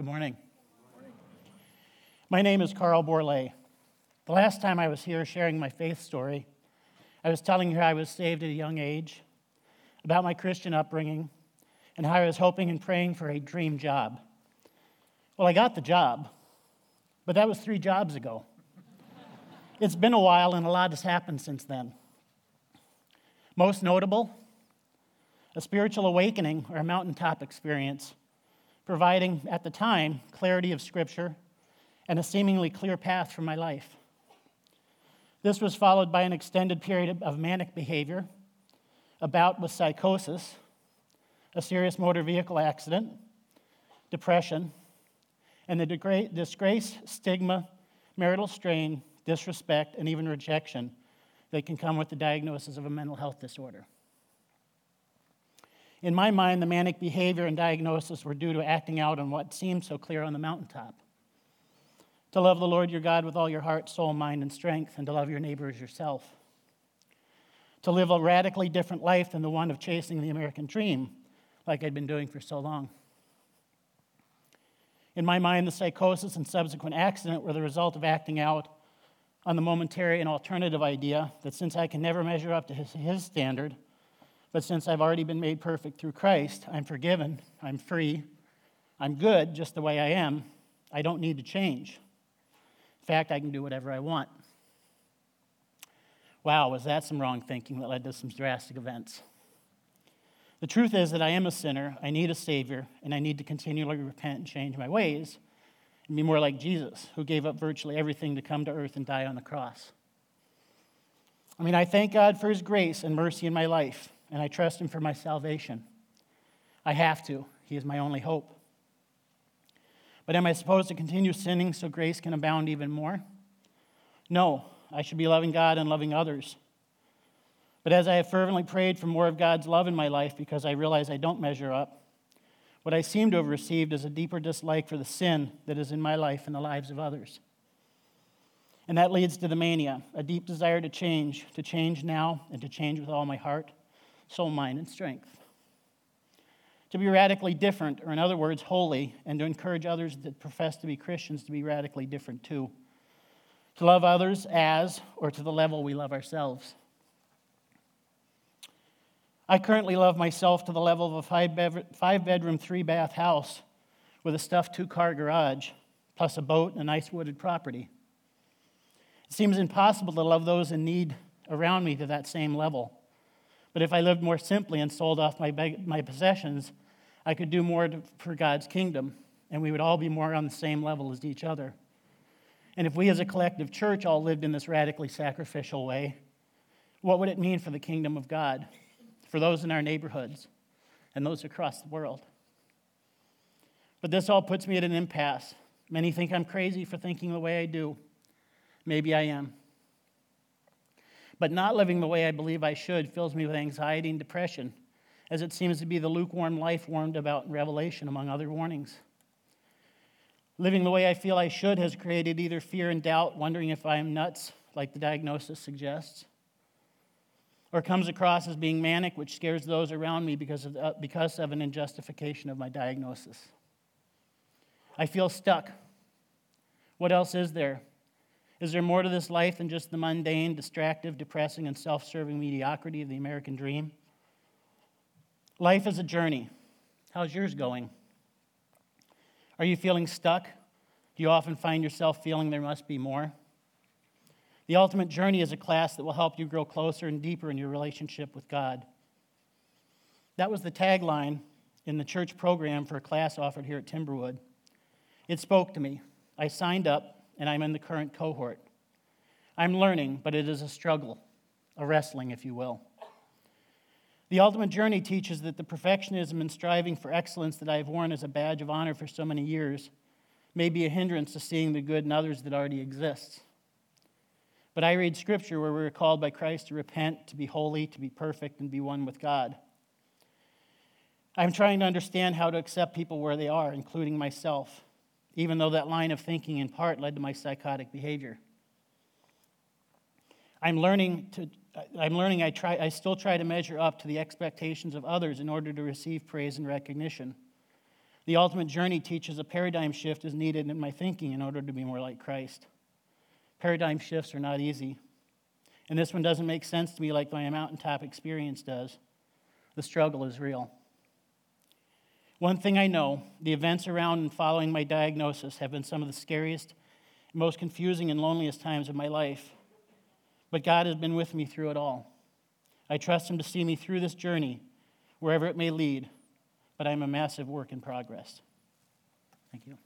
Good morning. My name is Carl Borleis. The last time I was here sharing my faith story, I was telling her I was saved at a young age, about my Christian upbringing, and how I was hoping and praying for a dream job. Well, I got the job, but that was three jobs ago. it's been a while, and a lot has happened since then. Most notable, a spiritual awakening or a mountaintop experience, providing at the time clarity of Scripture and a seemingly clear path for my life. This was followed by an extended period of manic behavior, a bout with psychosis, a serious motor vehicle accident, depression, and the disgrace, stigma, marital strain, disrespect, and even rejection that can come with the diagnosis of a mental health disorder. In my mind, the manic behavior and diagnosis were due to acting out on what seemed so clear on the mountaintop to love the Lord your God with all your heart, soul, mind, and strength, and to love your neighbor as yourself. To live a radically different life than the one of chasing the American dream, like I'd been doing for so long. In my mind, the psychosis and subsequent accident were the result of acting out on the momentary and alternative idea that since I can never measure up to his, his standard, but since I've already been made perfect through Christ, I'm forgiven, I'm free, I'm good just the way I am, I don't need to change. In fact, I can do whatever I want. Wow, was that some wrong thinking that led to some drastic events? The truth is that I am a sinner, I need a Savior, and I need to continually repent and change my ways and be more like Jesus, who gave up virtually everything to come to earth and die on the cross. I mean, I thank God for His grace and mercy in my life, and I trust Him for my salvation. I have to, He is my only hope. But am I supposed to continue sinning so grace can abound even more? No, I should be loving God and loving others. But as I have fervently prayed for more of God's love in my life because I realize I don't measure up, what I seem to have received is a deeper dislike for the sin that is in my life and the lives of others. And that leads to the mania, a deep desire to change, to change now, and to change with all my heart, soul, mind, and strength to be radically different, or in other words, holy, and to encourage others that profess to be Christians to be radically different too. To love others as or to the level we love ourselves. I currently love myself to the level of a five bedroom, three bath house with a stuffed two car garage, plus a boat and a nice wooded property. It seems impossible to love those in need around me to that same level. But if I lived more simply and sold off my, my possessions, I could do more to, for God's kingdom, and we would all be more on the same level as each other. And if we as a collective church all lived in this radically sacrificial way, what would it mean for the kingdom of God, for those in our neighborhoods, and those across the world? But this all puts me at an impasse. Many think I'm crazy for thinking the way I do. Maybe I am. But not living the way I believe I should fills me with anxiety and depression, as it seems to be the lukewarm life warned about in Revelation, among other warnings. Living the way I feel I should has created either fear and doubt, wondering if I am nuts, like the diagnosis suggests, or comes across as being manic, which scares those around me because of, uh, because of an injustification of my diagnosis. I feel stuck. What else is there? Is there more to this life than just the mundane, distractive, depressing, and self serving mediocrity of the American dream? Life is a journey. How's yours going? Are you feeling stuck? Do you often find yourself feeling there must be more? The Ultimate Journey is a class that will help you grow closer and deeper in your relationship with God. That was the tagline in the church program for a class offered here at Timberwood. It spoke to me. I signed up and I'm in the current cohort. I'm learning, but it is a struggle, a wrestling, if you will. The ultimate journey teaches that the perfectionism and striving for excellence that I have worn as a badge of honor for so many years may be a hindrance to seeing the good in others that already exists. But I read scripture where we are called by Christ to repent, to be holy, to be perfect, and be one with God. I'm trying to understand how to accept people where they are, including myself even though that line of thinking in part led to my psychotic behavior. I'm learning to I'm learning I try I still try to measure up to the expectations of others in order to receive praise and recognition. The ultimate journey teaches a paradigm shift is needed in my thinking in order to be more like Christ. Paradigm shifts are not easy. And this one doesn't make sense to me like my mountaintop experience does. The struggle is real. One thing I know the events around and following my diagnosis have been some of the scariest, most confusing, and loneliest times of my life. But God has been with me through it all. I trust Him to see me through this journey, wherever it may lead, but I'm a massive work in progress. Thank you.